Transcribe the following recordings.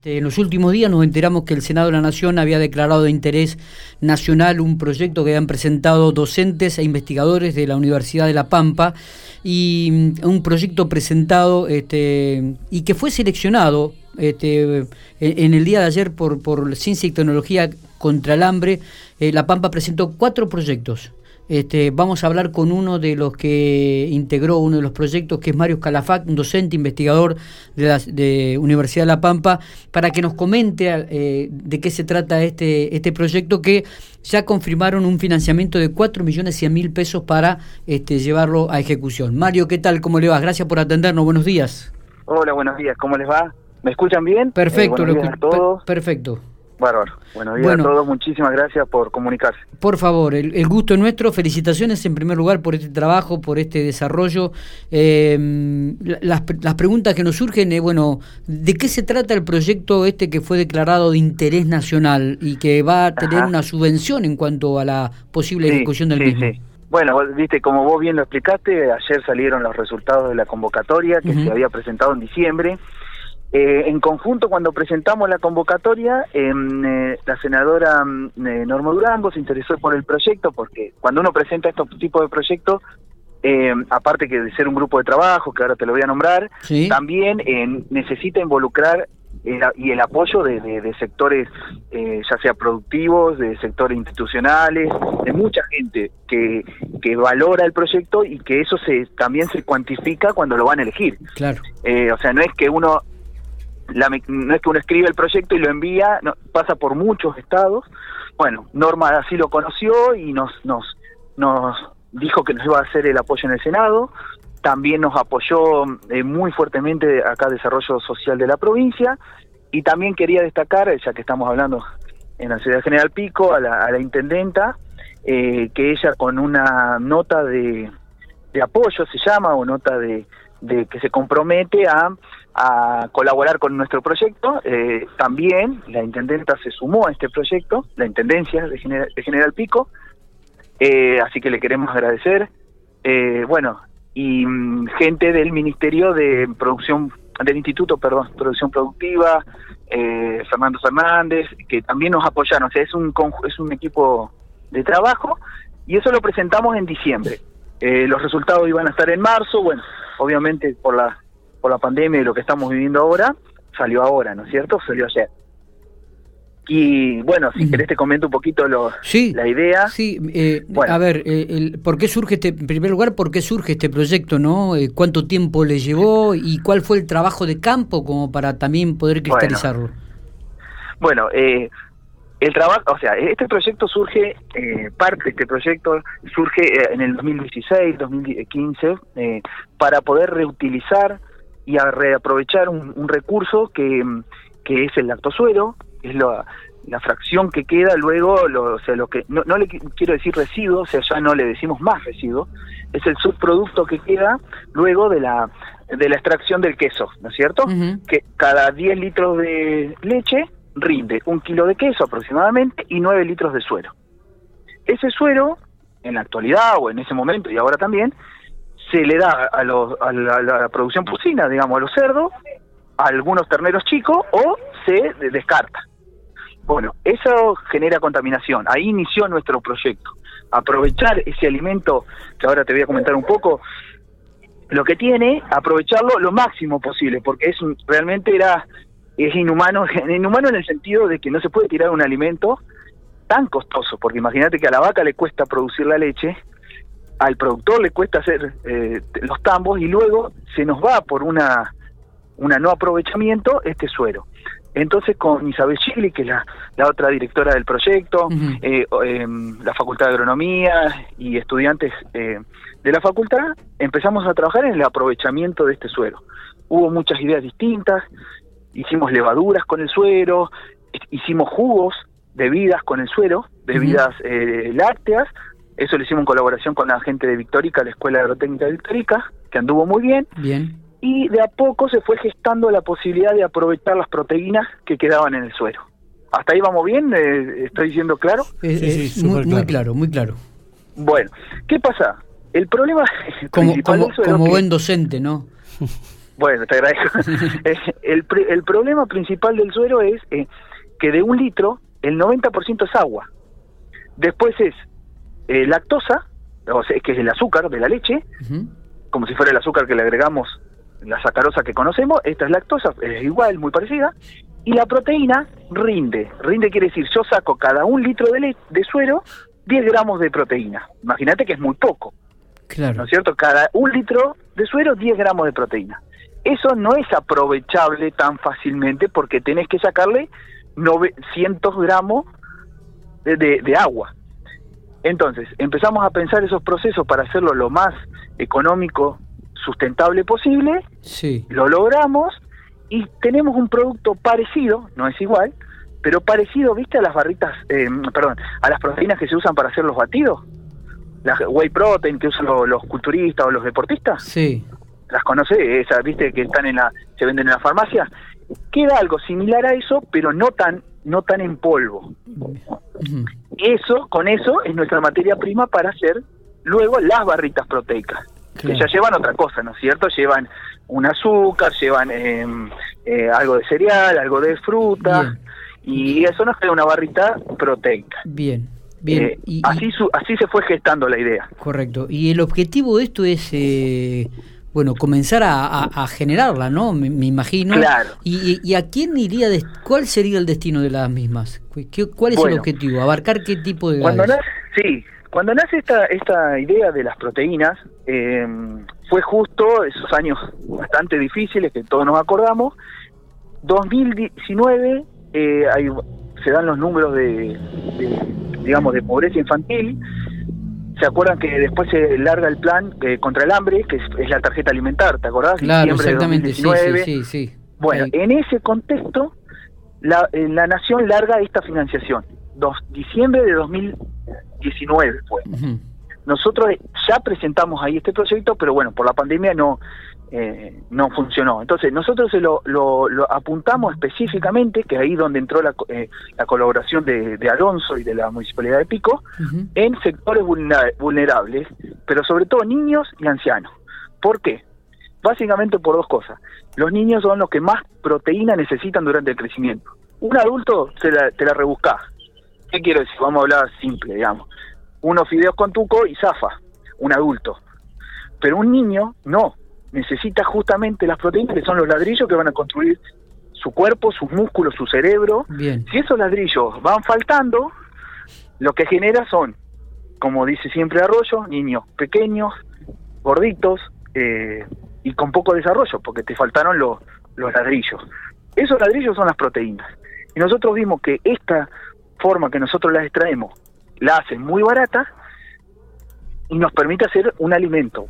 Este, en los últimos días nos enteramos que el Senado de la Nación había declarado de interés nacional un proyecto que habían presentado docentes e investigadores de la Universidad de La Pampa y mm, un proyecto presentado este, y que fue seleccionado este, en el día de ayer por, por Ciencia y Tecnología contra el Hambre. Eh, la Pampa presentó cuatro proyectos este, vamos a hablar con uno de los que integró uno de los proyectos, que es Mario Calafac, un docente investigador de la de Universidad de La Pampa, para que nos comente eh, de qué se trata este, este proyecto que ya confirmaron un financiamiento de 4 millones 100 mil pesos para este, llevarlo a ejecución. Mario, ¿qué tal? ¿Cómo le va? Gracias por atendernos. Buenos días. Hola, buenos días. ¿Cómo les va? ¿Me escuchan bien? Perfecto, eh, lo perfecto. Bárbaro. Buenos días a todos. Muchísimas gracias por comunicarse. Por favor, el, gusto es nuestro. Felicitaciones en primer lugar por este trabajo, por este desarrollo. Em, las, preguntas que nos surgen es, bueno, ¿de qué se trata el proyecto este que fue declarado de interés nacional y que va a tener una subvención en cuanto a la posible ejecución del mismo? Bueno, viste, como vos bien lo explicaste, ayer salieron los resultados de la convocatoria que se había presentado en diciembre. Eh, en conjunto, cuando presentamos la convocatoria, em, eh, la senadora mm, eh, Norma Durango se interesó por el proyecto, porque cuando uno presenta estos tipos de proyectos, em, aparte que de ser un grupo de trabajo, que ahora te lo voy a nombrar, también necesita involucrar y el apoyo de, sectores, ya sea productivos, de sectores institucionales, de mucha gente que, que valora el proyecto y que eso se también se cuantifica cuando lo van a elegir. Claro. o sea, no es que uno no es que uno escribe el proyecto y lo envía, no, pasa por muchos estados. Bueno, Norma así lo conoció y nos, nos, nos dijo que nos iba a hacer el apoyo en el Senado. También nos apoyó eh, muy fuertemente acá Desarrollo Social de la provincia. Y también quería destacar, ya que estamos hablando en la ciudad General Pico, a la, intendenta, eh, que ella con una nota de, de apoyo, se llama, o nota de, de que se compromete a, a colaborar con nuestro proyecto. Eh, también la intendenta se sumó a este proyecto, la intendencia de, General, Pico, eh, así que le queremos agradecer. Eh, bueno, y mm, gente del Ministerio de Producción, del Instituto, perdón, Producción Productiva, Fernando Fernández, que también nos apoyaron. O sea, es un, es un equipo de trabajo y eso lo presentamos en diciembre. los resultados iban a estar en marzo, bueno, obviamente por la por la pandemia y lo que estamos viviendo ahora, salió ahora, ¿no es cierto? Salió ayer. Y bueno, si querés te comento un poquito lo, la idea. Sí, eh, a ver, eh, el, ¿por qué surge este, en primer lugar, por qué surge este proyecto, no? Eh, ¿Cuánto tiempo le llevó y cuál fue el trabajo de campo como para también poder cristalizarlo? Bueno, eh, el trabajo, o sea, este proyecto surge, eh, parte de este proyecto surge en el 2016, 2015, eh, para poder reutilizar y a reaprovechar un, recurso que, que, es el lactosuero, es la, la fracción que queda luego, lo, o sea, lo que no, no le quiero decir residuo, o sea, ya no le decimos más residuo, es el subproducto que queda luego de la de la extracción del queso, ¿no es cierto? Que cada 10 litros de leche rinde un kilo de queso aproximadamente y 9 litros de suero. Ese suero, en la actualidad o en ese momento y ahora también, se le da a, la, producción porcina, digamos, a los cerdos, a algunos terneros chicos o se descarta. Bueno, eso genera contaminación. Ahí inició nuestro proyecto. Aprovechar ese alimento, que ahora te voy a comentar un poco, lo que tiene, aprovecharlo lo máximo posible, porque es realmente era es inhumano, inhumano en el sentido de que no se puede tirar un alimento tan costoso, porque imagínate que a la vaca le cuesta producir la leche, al productor le cuesta hacer eh, los tambos y luego se nos va por una, una no aprovechamiento este suero. Entonces con Isabel Chigli, que es la, la otra directora del proyecto, eh, em, la Facultad de Agronomía y estudiantes eh, de la facultad, empezamos a trabajar en el aprovechamiento de este suero. Hubo muchas ideas distintas, hicimos levaduras con el suero, hicimos jugos, bebidas con el suero, bebidas eh, lácteas, eso lo hicimos en colaboración con la gente de Victorica, la Escuela Agrotécnica de Victorica, que anduvo muy bien. Bien. Y de a poco se fue gestando la posibilidad de aprovechar las proteínas que quedaban en el suero. ¿Hasta ahí vamos bien? Eh, ¿Estoy diciendo claro? Sí, sí, muy, claro. muy claro, muy claro. Bueno, ¿qué pasa? El problema como, como, como buen docente, ¿no? Bueno, te agradezco. Eh, el, el problema principal del suero es eh, que de un litro el 90% es agua. Después es eh, lactosa, o sea, que es el azúcar de la leche, como si fuera el azúcar que le agregamos la sacarosa que conocemos, esta es lactosa, es igual, muy parecida, y la proteína rinde. Rinde quiere decir, yo saco cada un litro de, de suero 10 gramos de proteína. Imagínate que es muy poco. Claro. ¿No es cierto? Cada un litro de suero, 10 gramos de proteína. Eso no es aprovechable tan fácilmente porque tenés que sacarle 900 gramos de, de agua. Entonces, empezamos a pensar esos procesos para hacerlo lo más económico, sustentable posible. Sí. Lo logramos y tenemos un producto parecido, no es igual, pero parecido, ¿viste? A las barritas, eh, perdón, a las proteínas que se usan para hacer los batidos. Las whey protein que usan los, culturistas o los deportistas. Sí. Las conoce, esas, ¿viste? Que están en la, se venden en la farmacia. Queda algo similar a eso, pero no tan, no tan en polvo. Eso, con eso, es nuestra materia prima para hacer luego las barritas proteicas. Que ya llevan otra cosa, ¿no es cierto? Llevan un azúcar, llevan em, eh, algo de cereal, algo de fruta, y eso nos crea una barrita proteica. Bien. Bien, eh, y, así, así se fue gestando la idea. Correcto. Y el objetivo de esto es, eh, bueno, comenzar a, generarla, ¿no? Me, imagino. Claro. Y, a quién iría? De, ¿Cuál sería el destino de las mismas? ¿Cuál es el objetivo? ¿Abarcar qué tipo de cuando nace, Sí, cuando nace esta, esta idea de las proteínas, eh, fue justo esos años bastante difíciles que todos nos acordamos. 2019 eh, se dan los números de, digamos, de pobreza infantil. ¿Se acuerdan que después se larga el plan eh, contra el hambre, que es, la tarjeta alimentar, ¿te acordás? Claro, exactamente, sí, sí, sí, Bueno, en ese contexto, la, eh, la nación larga esta financiación. Dos, diciembre de 2019 fue. Nosotros ya presentamos ahí este proyecto, pero bueno, por la pandemia no, eh, no funcionó. Entonces, nosotros se lo, lo, apuntamos específicamente, que ahí donde entró la, eh, la colaboración de, Alonso y de la Municipalidad de Pico, en sectores vulnerables, pero sobre todo niños y ancianos. ¿Por qué? Básicamente por dos cosas. Los niños son los que más proteína necesitan durante el crecimiento. Un adulto se la, te la rebusca. ¿Qué quiero decir? Vamos a hablar simple, digamos. Unos fideos con tuco y zafa, un adulto. Pero un niño, no necesita justamente las proteínas que son los ladrillos que van a construir su cuerpo, sus músculos, su cerebro. Bien. Si esos ladrillos van faltando, lo que genera son, como dice siempre Arroyo, niños pequeños, gorditos eh, y con poco desarrollo, porque te faltaron los, los ladrillos. Esos ladrillos son las proteínas. Y nosotros vimos que esta forma que nosotros las extraemos la hacen muy barata y nos permite hacer un alimento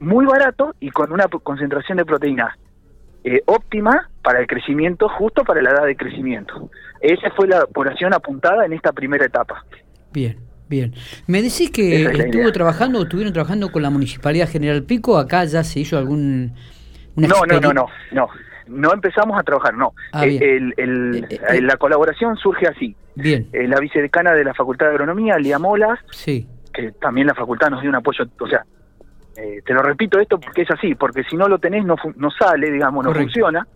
muy barato y con una concentración de proteína eh, óptima para el crecimiento, justo para la edad de crecimiento. Esa fue la población apuntada en esta primera etapa. Bien. Bien. Me decís que estuvo trabajando, estuvieron trabajando con la Municipalidad General Pico, acá ya se hizo algún... no, no, no, no, no, no empezamos a trabajar, no. Ah, eh, el, eh, la colaboración surge así. Bien. la vicedecana de la Facultad de Agronomía, Lía Molas, sí. que también la facultad nos dio un apoyo, o sea, eh, te lo repito esto porque es así, porque si no lo tenés no, no sale, digamos, no funciona.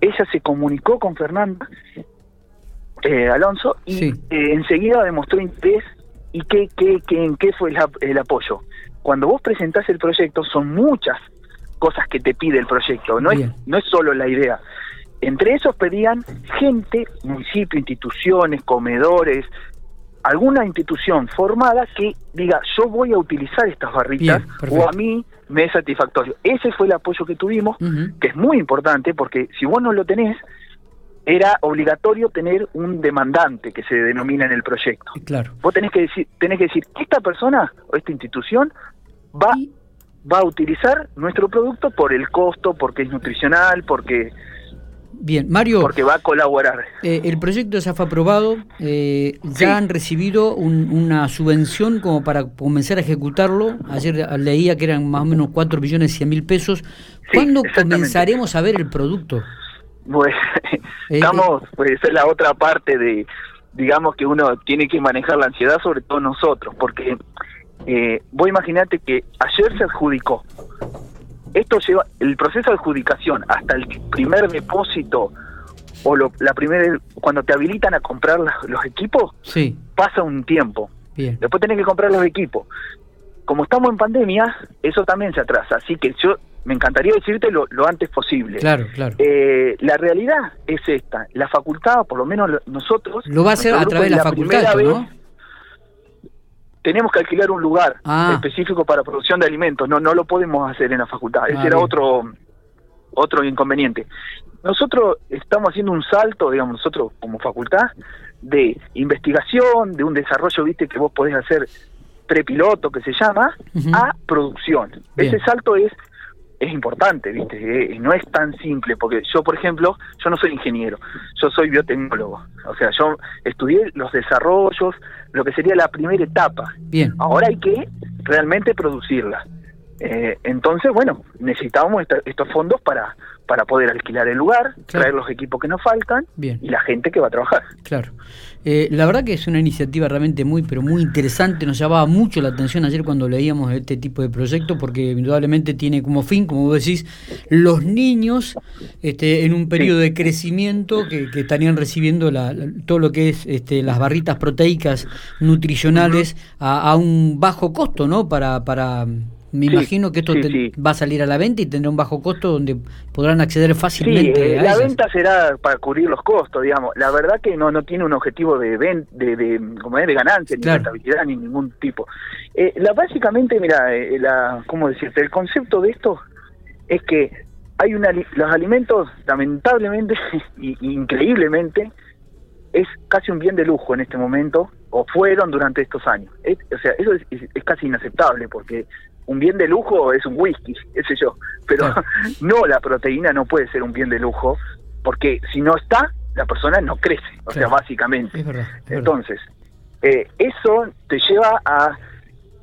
Ella se comunicó con Fernanda eh, Alonso y eh, enseguida demostró interés y qué, qué, qué, en qué fue el, apoyo. Cuando vos presentás el proyecto son muchas cosas que te pide el proyecto, no es, no es solo la idea. Entre esos pedían gente, municipio, instituciones, comedores, alguna institución formada que diga yo voy a utilizar estas barritas o a mí me es satisfactorio. Ese fue el apoyo que tuvimos, que es muy importante porque si vos no lo tenés, era obligatorio tener un demandante que se denomina en el proyecto. Claro. Vos tenés que decir, tenés que decir, esta persona o esta institución va, va a utilizar nuestro producto por el costo, porque es nutricional, porque Bien, Mario. Porque va a colaborar. Eh, el proyecto ya fue aprobado, eh, ya han recibido una subvención como para comenzar a ejecutarlo. Ayer leía que eran más o menos 4 millones 100 mil pesos. ¿Cuándo comenzaremos a ver el producto? Pues eh, estamos, pues es la otra parte de, digamos que uno tiene que manejar la ansiedad, sobre todo nosotros, porque eh, vos imaginate que ayer se adjudicó esto lleva el proceso de adjudicación hasta el primer depósito o lo, la primera cuando te habilitan a comprar los equipos sí. pasa un tiempo Bien. después tenés que comprar los equipos como estamos en pandemia eso también se atrasa así que yo me encantaría decirte lo, lo antes posible Claro, claro. Eh, la realidad es esta la facultad por lo menos nosotros Lo va a hacer a través de la grupo, facultad, vez. Tenemos que alquilar un lugar Ah. específico para producción de alimentos no no lo podemos hacer en la facultad ese Ah, era bien. otro otro inconveniente nosotros estamos haciendo un salto digamos nosotros como facultad de investigación de un desarrollo viste que vos podés hacer prepiloto que se llama a producción Bien. ese salto es es importante, ¿viste? Eh, no es tan simple, porque yo, por ejemplo, yo no soy ingeniero, yo soy biotecnólogo. O sea, yo estudié los desarrollos, lo que sería la primera etapa. Bien. Ahora hay que realmente producirla. Eh, entonces, bueno, necesitamos esta- estos fondos para, para poder alquilar el lugar, Claro. traer los equipos que nos faltan Bien. y la gente que va a trabajar. Claro. Eh, la verdad que es una iniciativa realmente muy, pero muy interesante. Nos llamaba mucho la atención ayer cuando leíamos este tipo de proyectos, porque indudablemente tiene como fin, como vos decís, los niños este, en un periodo de crecimiento que, que estarían recibiendo la- la- todo lo que es este, las barritas proteicas nutricionales a, a un bajo costo, ¿no? Para, para me Sí, imagino que esto sí, te- sí. va a salir a la venta y tendrá un bajo costo donde podrán acceder Sí, fácilmente eh, a la ellas. venta será para cubrir los costos, digamos. La verdad que no no tiene un objetivo de ven, de, de, como es, de ganancia, ni Claro. rentabilidad, ni ningún tipo. Eh, la Básicamente, mira, eh, la, ¿cómo decirte? El concepto de esto es que hay una, los alimentos, lamentablemente y, y increíblemente, es casi un bien de lujo en este momento, o fueron durante estos años. Es- o sea, eso es, es- es casi inaceptable, porque un bien de lujo es un whisky, qué sé yo, pero no, la proteína no puede ser un bien de lujo, porque si no está, la persona no crece, o sea, básicamente. Es verdad. es verdad. Entonces, eh, eso te lleva a,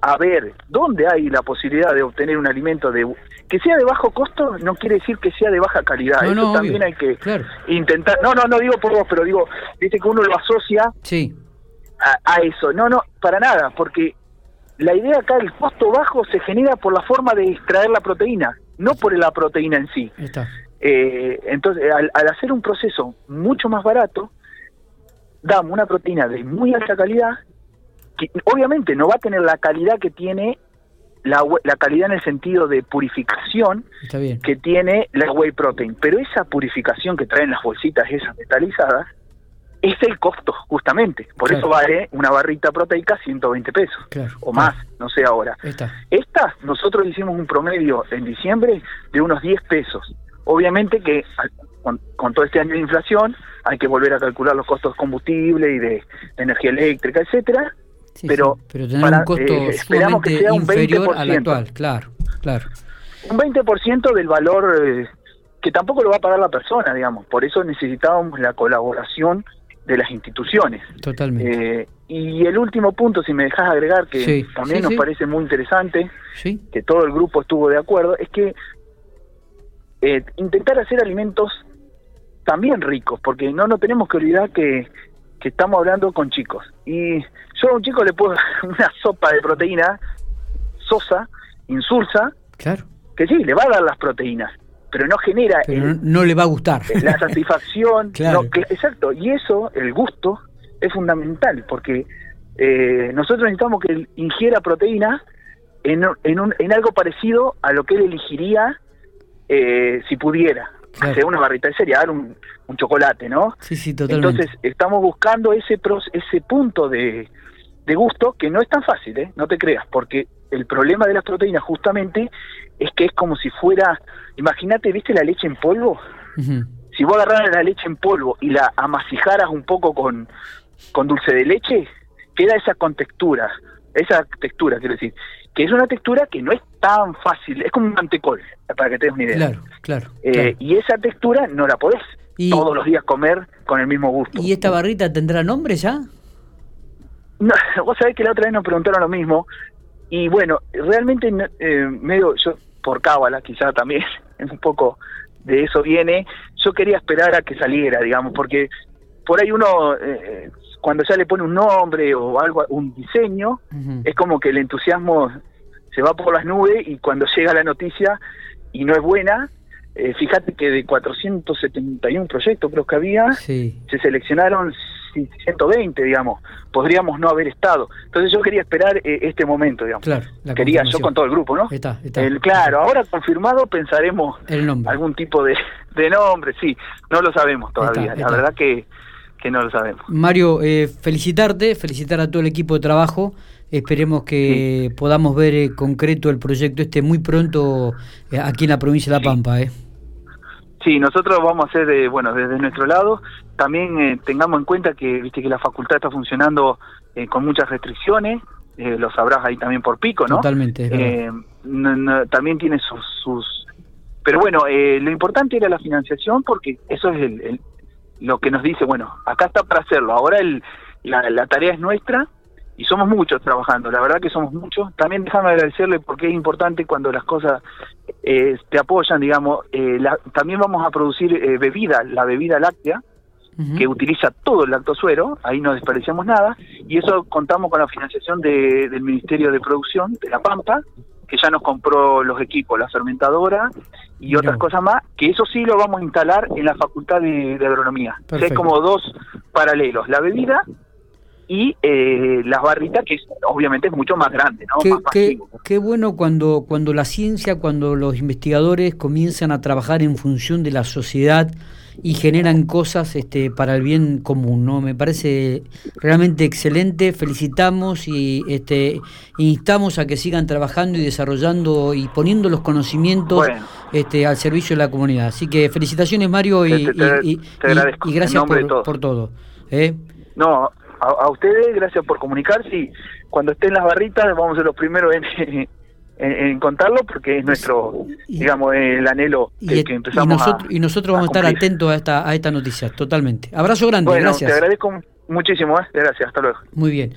a ver dónde hay la posibilidad de obtener un alimento de que sea de bajo costo, no quiere decir que sea de baja calidad. No, eso no, también obvio. hay que Claro. intentar. No, no, no digo por vos, pero digo, viste que uno lo asocia Sí. a, a eso. No, no, para nada, porque la idea acá, el costo bajo se genera por la forma de extraer la proteína, no por la proteína en sí. Está. Eh, entonces, al, al hacer un proceso mucho más barato, damos una proteína de muy alta calidad, que obviamente no va a tener la calidad que tiene, la, la calidad en el sentido de purificación Está bien. que tiene la whey protein, pero esa purificación que traen las bolsitas esas metalizadas es el costo, justamente. Por Claro. eso vale una barrita proteica 120 pesos, Claro. o más, no sé ahora. Estas, nosotros hicimos un promedio en diciembre de unos 10 pesos. Obviamente que con, con todo este año de inflación hay que volver a calcular los costos de combustible y de, de energía eléctrica, etcétera. Sí, Pero sí, pero tener para- un costo eh, esperamos que sea un inferior al 20%. actual, claro, claro. Un 20% del valor eh, que tampoco lo va a pagar la persona, digamos. Por eso necesitábamos la colaboración de las instituciones. Totalmente. Eh, y el último punto, si me dejas agregar, que Sí, también sí, nos sí. parece muy interesante, que todo el grupo estuvo de acuerdo, es que eh, intentar hacer alimentos también ricos, porque no nos tenemos que olvidar que, que estamos hablando con chicos. Y yo a un chico le puedo dar una sopa de proteína sosa, insulsa, claro. que sí, le va a dar las proteínas, pero no genera Pero el- no, le va a gustar. la satisfacción. Claro. no, que- exacto, y eso, el gusto, es fundamental, porque eh, nosotros necesitamos que él ingiera proteína en, en, un- en algo parecido a lo que él elegiría eh, si pudiera. Claro. Sea una barrita de cereal, un, un chocolate, ¿no? Sí, sí, totalmente. Entonces, estamos buscando ese pros- ese punto de, de gusto que no es tan fácil, ¿eh? No te creas, porque el problema de las proteínas justamente es que es como si fuera, imagínate, ¿viste la leche en polvo? Si vos agarraras la leche en polvo y la amasijaras un poco con, con dulce de leche, queda esa contextura, esa textura, quiero decir, que es una textura que no es tan fácil, es como un mantecol, para que te des una idea. Claro, claro. Eh, claro. Y esa textura no la podés Y- todos los días comer con el mismo gusto. ¿Y esta barrita tendrá nombre ya? No, vos sabés que la otra vez nos preguntaron lo mismo y bueno, realmente eh, medio yo por cábala quizá también un poco de eso viene, yo quería esperar a que saliera, digamos, porque por ahí uno eh, cuando ya le pone un nombre o algo, un diseño, es como que el entusiasmo se va por las nubes y cuando llega la noticia y no es buena, eh, fíjate que de 471 proyectos creo que había, se seleccionaron 120, digamos, podríamos no haber estado. Entonces yo quería esperar eh, este momento, digamos. Claro, quería yo con todo el grupo, ¿no? Está, está, el, claro, ahora confirmado pensaremos el nombre. algún tipo de, de nombre, sí, no lo sabemos todavía, la verdad que, que no lo sabemos. Mario, eh, felicitarte, felicitar a todo el equipo de trabajo. Esperemos que podamos ver eh, concreto el proyecto este muy pronto eh, aquí en la provincia de La Pampa. ¿eh? Sí, nosotros vamos a hacer, bueno, desde nuestro lado, también eh, tengamos en cuenta que, viste, que la facultad está funcionando con muchas restricciones, lo sabrás ahí también por pico, ¿no? Totalmente. también tiene sus, sus... Pero bueno, lo importante era la financiación porque eso es el, lo que nos dice, bueno, acá está para hacerlo, ahora el, la, la tarea es nuestra y somos muchos trabajando, la verdad que somos muchos. También déjame agradecerle porque es importante cuando las cosas eh, te apoyan, digamos, eh, también vamos a producir eh, bebida, la bebida láctea, que utiliza todo el lactosuero, ahí no desperdiciamos nada, y eso contamos con la financiación de, del Ministerio de Producción de La Pampa, que ya nos compró los equipos, la fermentadora y otras cosas más, que eso sí lo vamos a instalar en la Facultad de, Agronomía. es como dos paralelos, la bebida y eh, las barritas, que obviamente es mucho más grande, ¿no? Qué, qué, bueno cuando, cuando la ciencia, cuando los investigadores comienzan a trabajar en función de la sociedad y generan cosas este, para el bien común, ¿no? Me parece realmente excelente, felicitamos y este, instamos a que sigan trabajando y desarrollando y poniendo los conocimientos este, al servicio de la comunidad. Así que felicitaciones Mario y, y, gracias por, por, todo. ¿eh? No, a, ustedes, gracias por comunicar. Sí, cuando estén las barritas vamos a ser los primeros en, en, contarlo porque es nuestro, digamos, el anhelo que, empezamos y nosotros, y nosotros vamos a, estar atentos a esta, a esta noticia, totalmente. Abrazo grande, bueno, gracias. Te agradezco muchísimo, ¿eh? gracias, hasta luego. Muy bien.